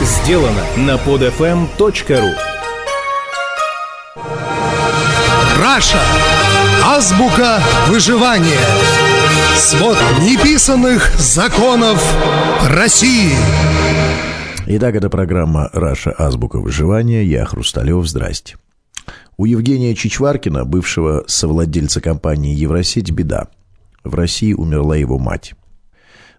сделано на podfm.ru Раша. Азбука выживания. Свод неписанных законов России. Итак, это программа «Раша. Азбука выживания». Я Хрусталев. Здрасте. У Евгения Чичваркина, бывшего совладельца компании «Евросеть», беда. В России умерла его мать.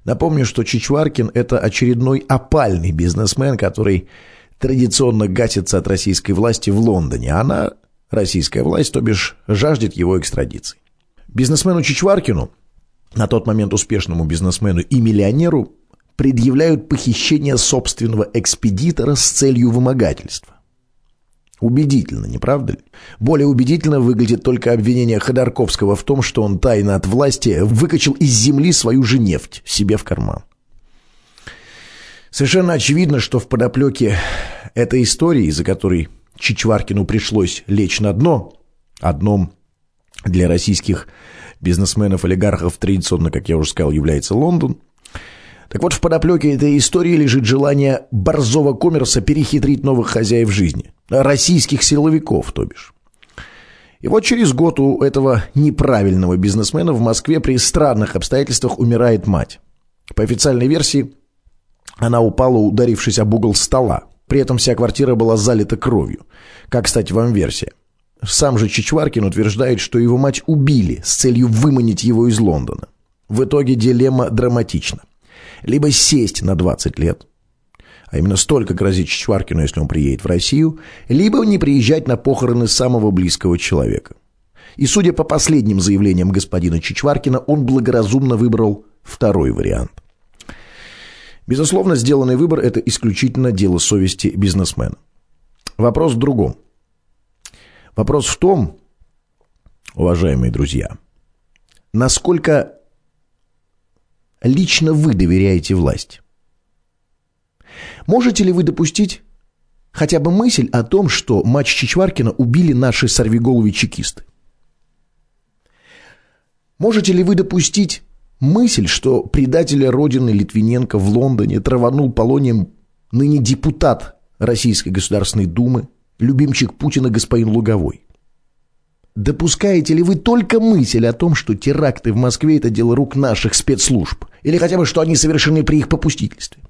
Напомню, что Чичваркин – это очередной опальный бизнесмен, который традиционно гасится от российской власти в Лондоне. Она российская власть, то бишь, жаждет его экстрадиции. Бизнесмену Чичваркину, на тот момент успешному бизнесмену и миллионеру, предъявляют похищение собственного экспедитора с целью вымогательства. Убедительно, не правда ли? Более убедительно выглядит только обвинение Ходорковского в том, что он тайно от власти выкачал из земли свою же нефть себе в карман. Совершенно очевидно, что в подоплеке этой истории, из-за которой Чичваркину пришлось лечь на дно, одном для российских бизнесменов-олигархов традиционно, как я уже сказал, является Лондон. Так вот, в подоплеке этой истории лежит желание борзого коммерса перехитрить новых хозяев жизни. Российских силовиков, то бишь. И вот через год у этого неправильного бизнесмена в Москве при странных обстоятельствах умирает мать. По официальной версии, она упала, ударившись об угол стола. При этом вся квартира была залита кровью. Как, кстати, вам версия? Сам же Чичваркин утверждает, что его мать убили с целью выманить его из Лондона. В итоге дилемма драматична. Либо сесть на 20 лет, а именно столько грозит Чичваркину, если он приедет в Россию, либо не приезжать на похороны самого близкого человека. И судя по последним заявлениям господина Чичваркина, он благоразумно выбрал второй вариант. Безусловно, сделанный выбор – это исключительно дело совести бизнесмена. Вопрос в другом. Вопрос в том, уважаемые друзья, насколько лично вы доверяете власти? Можете ли вы допустить хотя бы мысль о том, что матч Чичваркина убили наши сорвиголовые чекисты? Можете ли вы допустить Мысль, что предателя Родины Литвиненко в Лондоне траванул полонием ныне депутат Российской Государственной Думы, любимчик Путина господин Луговой. Допускаете ли вы только мысль о том, что теракты в Москве – это дело рук наших спецслужб? Или хотя бы, что они совершены при их попустительстве?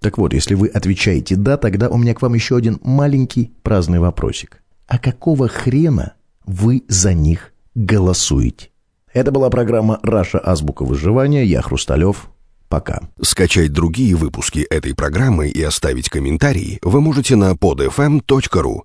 Так вот, если вы отвечаете «да», тогда у меня к вам еще один маленький праздный вопросик. А какого хрена вы за них голосуете? Это была программа «Раша. Азбука выживания». Я Хрусталев. Пока. Скачать другие выпуски этой программы и оставить комментарии вы можете на podfm.ru.